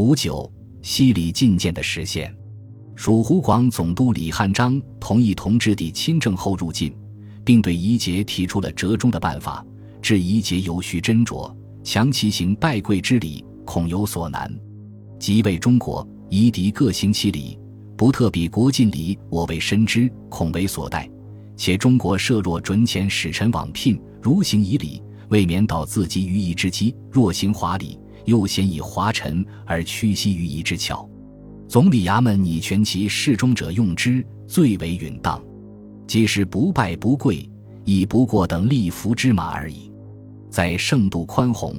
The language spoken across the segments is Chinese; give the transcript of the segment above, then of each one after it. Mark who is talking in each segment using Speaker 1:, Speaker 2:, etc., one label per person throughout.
Speaker 1: 五九西里觐见的实现。蜀湖广总督李汉章同意同治帝亲政后入晋，并对仪节提出了折中的办法，致仪节有序斟酌，强其行拜跪之礼，恐有所难。即为中国夷狄各行其礼，不特比国尽礼，我为深知，恐为所待。且中国设若准遣使臣往聘，如行以礼，未免导自己于夷之机；若行华礼，又嫌以华臣而屈膝于夷之巧。总理衙门拟权其侍中者用之，最为允当。即使不拜不跪，亦不过等立服之马而已。在圣度宽宏，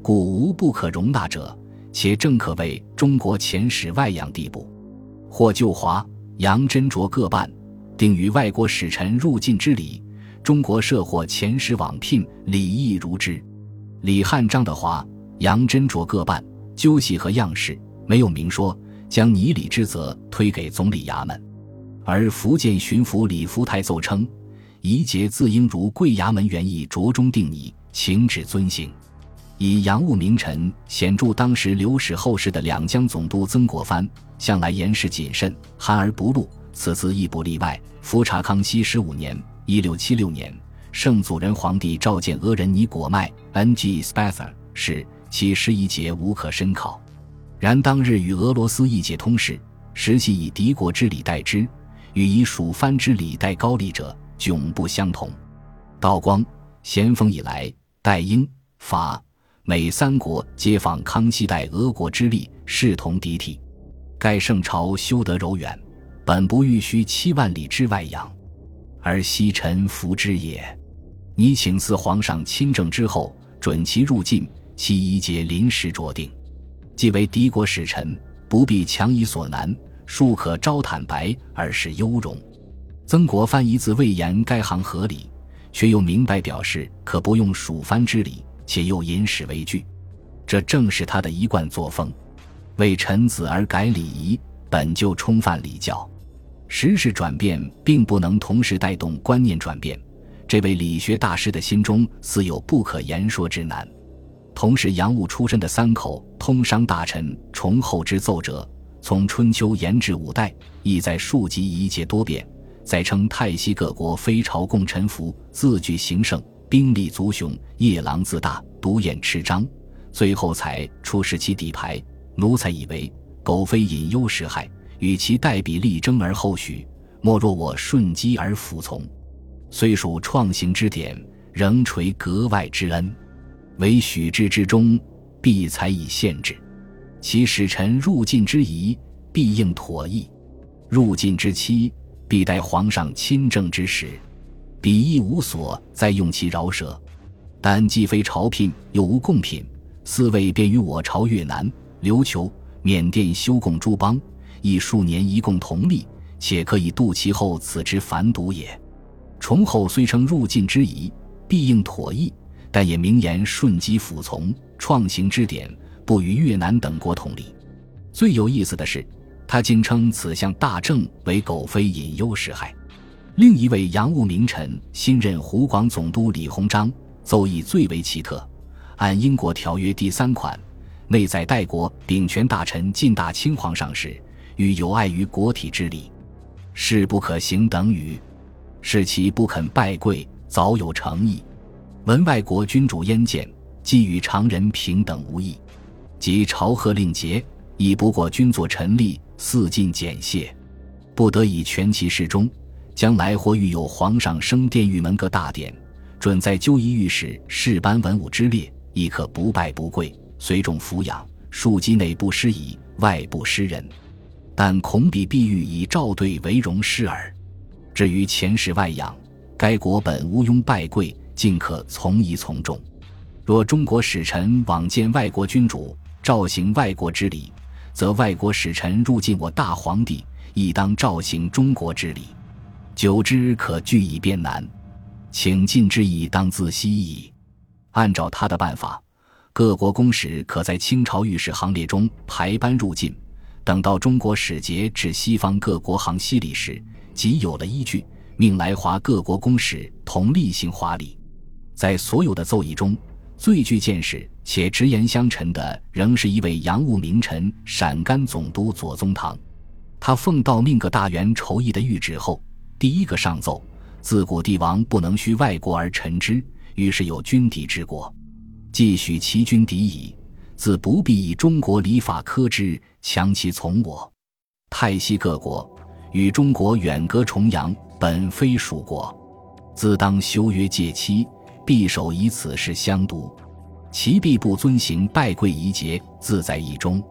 Speaker 1: 故无不可容纳者，且正可谓中国前史外洋地步。或就华、杨斟酌各办。定于外国使臣入晋之礼，中国设或前史往聘，礼义如之。李汉章的话，杨斟酌各办，究细和样式没有明说，将拟礼之责推给总理衙门。而福建巡抚李福台奏称，仪节自应如贵衙门原意着中定拟，请旨遵行。以洋务名臣显著当时留使后世的两江总督曾国藩，向来严事谨慎，含而不露。此次亦不例外。福察康熙十五年（一六七六年），圣祖仁皇帝召见俄人尼果麦 （N.G. Spather） 时，其失仪节无可深考。然当日与俄罗斯一节通事，实系以敌国之礼待之，与以蜀藩之礼待高丽者迥不相同。道光、咸丰以来，代英、法、美三国皆仿康熙代俄国之力，视同敌体。盖圣朝修得柔远。本不欲须七万里之外养，而西臣服之也。你请赐皇上亲政之后，准其入境，其仪节临时酌定。既为敌国使臣，不必强以所难，庶可招坦白而是优容。曾国藩一字未言该行合理，却又明白表示可不用蜀藩之礼，且又引史为据，这正是他的一贯作风。为臣子而改礼仪，本就冲犯礼教。时势转变，并不能同时带动观念转变，这位理学大师的心中似有不可言说之难。同时，洋务出身的三口通商大臣崇厚之奏折，从春秋延至五代，意在庶极仪节多变，再称泰西各国非朝贡臣服，自具形胜，兵力足雄，夜郎自大，独眼持张，最后才出示其底牌。奴才以为，苟非隐忧实害。与其代笔力争而后许，莫若我顺机而服从。虽属创行之典，仍垂格外之恩。为许之之中，必才以限制。其使臣入晋之仪，必应妥意；入晋之期，必待皇上亲政之时。彼亦无所再用其饶舌。但既非朝聘，又无贡品，四位便与我朝越南、琉球、缅甸修贡诸邦。亦数年一共同力，且可以度其后此之繁毒也。崇厚虽称入晋之仪，必应妥意，但也明言顺机服从，创行之典不与越南等国同理。最有意思的是，他竟称此项大政为苟非隐忧实害。另一位洋务名臣新任湖广总督李鸿章奏议最为奇特，按英国条约第三款，内在代国秉权大臣进大清皇上时。与有碍于国体之礼，事不可行等语，是其不肯拜跪，早有诚意。文外国君主焉见，既与常人平等无异，即朝贺令节，已不过君作臣立，四尽简谢，不得以全其事中。将来或遇有皇上升殿御门各大典，准在纠仪御史事班文武之列，亦可不拜不跪，随众抚养，庶几内不失仪，外不失人。但恐彼必欲以赵对为荣师耳。至于前世外养，该国本无庸拜跪，尽可从一从众。若中国使臣往见外国君主，照行外国之礼，则外国使臣入境我大皇帝，亦当照行中国之礼。久之可据以边难，请进之意当自悉矣。按照他的办法，各国公使可在清朝御史行列中排班入境。等到中国使节至西方各国行西礼时，即有了依据，命来华各国公使同例行华礼。在所有的奏议中，最具见识且直言相陈的仍是一位洋务名臣陕甘总督左宗棠。他奉诏命各大员筹议的谕旨后，第一个上奏：自古帝王不能虚外国而臣之，于是有君敌之国，既许其君敌矣，自不必以中国礼法苛之，强其从我。泰西各国与中国远隔重洋，本非属国，自当修约戒期，必首以此事相读。其必不遵行拜跪仪节，自在意中。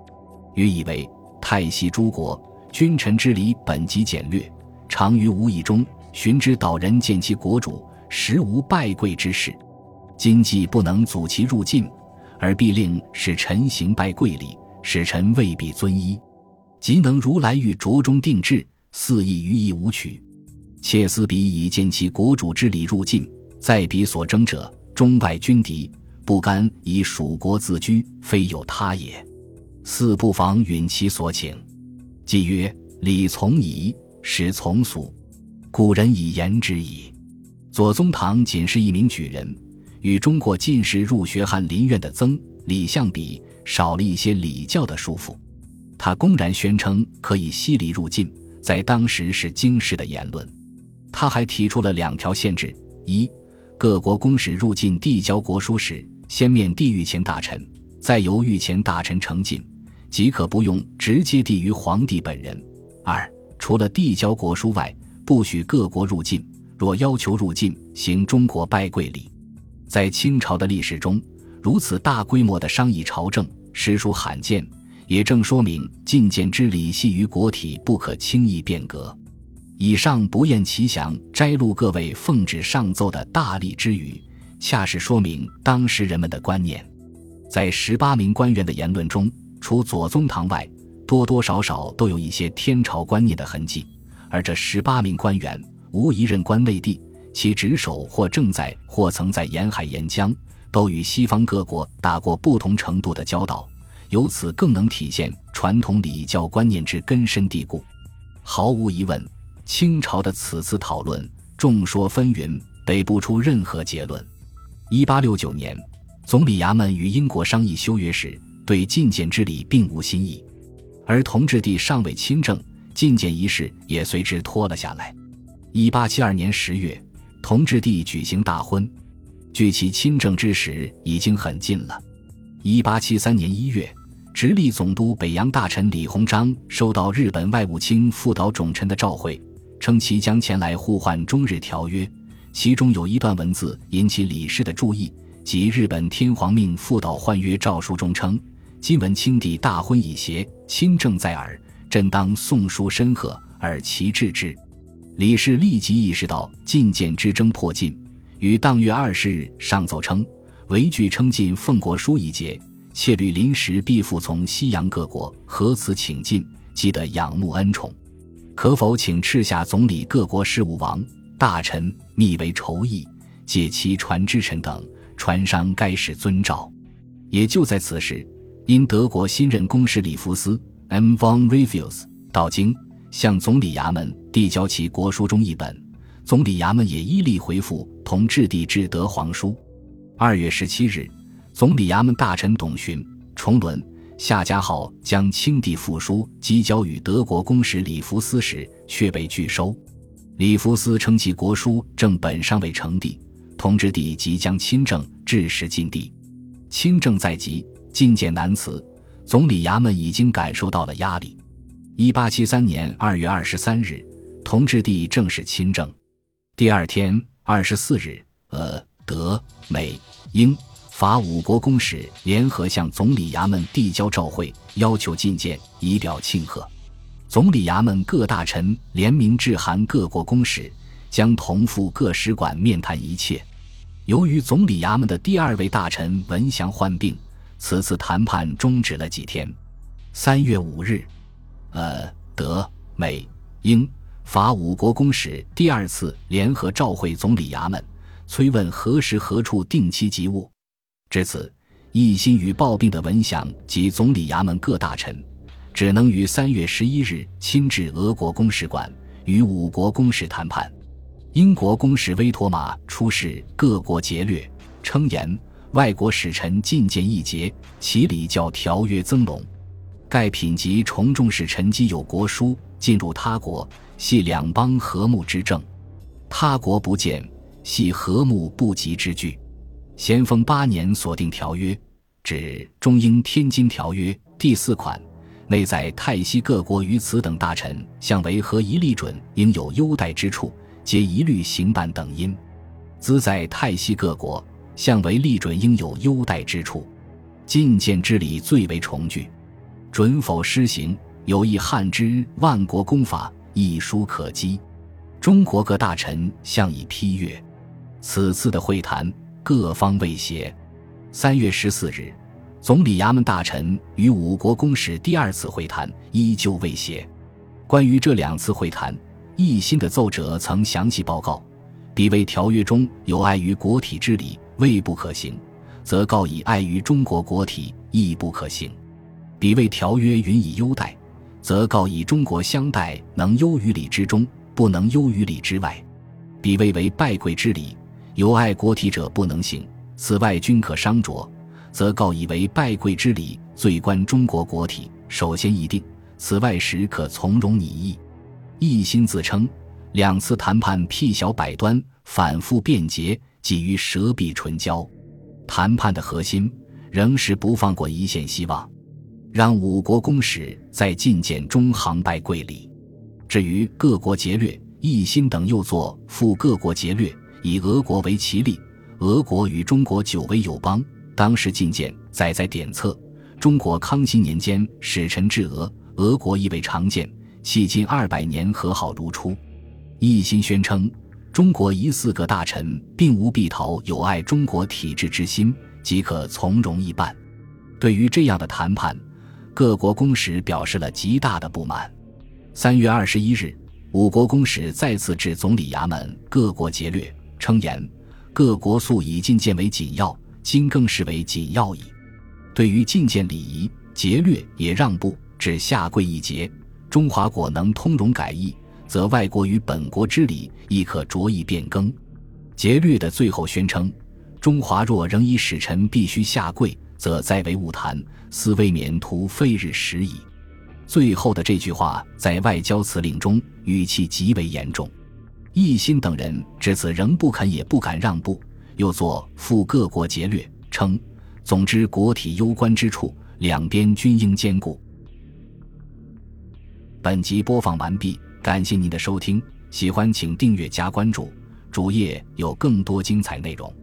Speaker 1: 予以为泰西诸国。君臣之礼本极简略，常于无意中寻之导人见其国主，实无拜跪之事。今既不能阻其入境，而必令使臣行拜跪礼，使臣未必遵依。即能如来欲着中定制，肆意于意无取。切思彼以见其国主之礼入境，在彼所争者，中外君敌，不甘以蜀国自居，非有他也。四不妨允其所请。即曰：“礼从仪，实从俗，古人以言之矣。”左宗棠仅是一名举人，与中国进士入学翰林院的曾李相比，少了一些礼教的束缚。他公然宣称可以西礼入晋，在当时是经世的言论。他还提出了两条限制：一，各国公使入晋递交国书时，先面递御前大臣，再由御前大臣呈进。即可不用直接递于皇帝本人。二，除了递交国书外，不许各国入境。若要求入境，行中国拜跪礼。在清朝的历史中，如此大规模的商议朝政，实属罕见，也正说明觐见之礼系于国体，不可轻易变革。以上不厌其详摘录各位奉旨上奏的大力之语，恰是说明当时人们的观念。在十八名官员的言论中。除左宗棠外，多多少少都有一些天朝观念的痕迹。而这十八名官员，无一任官内地，其职守或正在或曾在沿海沿江，都与西方各国打过不同程度的交道，由此更能体现传统礼教观念之根深蒂固。毫无疑问，清朝的此次讨论众说纷纭，得不出任何结论。一八六九年，总理衙门与英国商议修约时。对觐见之礼并无新意，而同治帝尚未亲政，觐见仪式也随之拖了下来。一八七二年十月，同治帝举行大婚，距其亲政之时已经很近了。一八七三年一月，直隶总督北洋大臣李鸿章收到日本外务卿副岛总臣的召会，称其将前来互换中日条约，其中有一段文字引起李氏的注意，即日本天皇命复岛换约诏书中称。今闻清帝大婚已协，亲政在耳，朕当送书申贺，而其治之。李氏立即意识到觐见之争迫近，于当月二十日上奏称：唯据称进奉国书一节，切虑临时必复从西洋各国何此请进，即得仰慕恩宠，可否请敕下总理各国事务王大臣密为筹议，借其传之臣等传商该使遵照。也就在此时。因德国新任公使里弗斯 （M. von Revels） 到京，向总理衙门递交其国书中一本，总理衙门也依例回复同治帝致德皇书。二月十七日，总理衙门大臣董询、崇伦、夏家浩将清帝复书寄交与德国公使李福斯时，却被拒收。李福斯称其国书正本尚未呈递，同治帝即将亲政，致使禁帝，亲政在即。觐见难辞，总理衙门已经感受到了压力。一八七三年二月二十三日，同治帝正式亲政。第二天，二十四日，呃、德、美、英、法五国公使联合向总理衙门递交照会，要求觐见，以表庆贺。总理衙门各大臣联名致函各国公使，将同赴各使馆面谈一切。由于总理衙门的第二位大臣文祥患病。此次谈判终止了几天。三月五日，呃，德、美、英、法五国公使第二次联合召会总理衙门，催问何时何处定期急务。至此，一心与暴病的文祥及总理衙门各大臣，只能于三月十一日亲至俄国公使馆，与五国公使谈判。英国公使威妥玛出示各国劫掠，称言。外国使臣觐见一节，其礼较条约增隆。盖品级从重使臣机有国书进入他国，系两邦和睦之政。他国不见，系和睦不及之据。咸丰八年所定条约，指《中英天津条约》第四款，内在泰西各国于此等大臣相为和一立准，应有优待之处，皆一律行办等因。兹在泰西各国相为立准，应有优待之处，觐见之礼最为重具。准否施行，有意汉之万国公法一书可稽。中国各大臣向以批阅。此次的会谈，各方未协。三月十四日，总理衙门大臣与五国公使第二次会谈依旧未协。关于这两次会谈，奕欣的奏折曾详细报告：彼为条约中有碍于国体之理，未不可行，则告以碍于中国国体，亦不可行。彼为条约允以优待，则告以中国相待能优于礼之中，不能优于礼之外。彼谓为拜贵之礼，有碍国体者不能行。此外均可商酌，则告以为拜贵之礼最关中国国体，首先议定。此外时可从容拟议。一心自称两次谈判辟小百端，反复辩结，急于舌壁唇焦。谈判的核心仍是不放过一线希望。让五国公使在觐见中行拜跪礼。至于各国劫掠，奕心等又作赴各国劫掠，以俄国为其例。俄国与中国久为友邦，当时觐见，载在典册。中国康熙年间使臣至俄，俄国亦未常见，迄今二百年和好如初。一心宣称，中国一四个大臣并无避逃有碍中国体制之心，即可从容一办。对于这样的谈判。各国公使表示了极大的不满。三月二十一日，五国公使再次至总理衙门，各国劫掠，称言各国素以觐见为紧要，今更视为紧要矣。对于觐见礼仪，劫掠也让步，只下跪一节。中华果能通融改易，则外国与本国之礼亦可着意变更。劫掠的最后宣称，中华若仍以使臣必须下跪。则再为勿谈，斯未免徒费日时矣。最后的这句话在外交辞令中语气极为严重。奕欣等人至此仍不肯也不敢让步，又作赴各国劫掠，称总之国体攸关之处，两边均应兼顾。本集播放完毕，感谢您的收听，喜欢请订阅加关注，主页有更多精彩内容。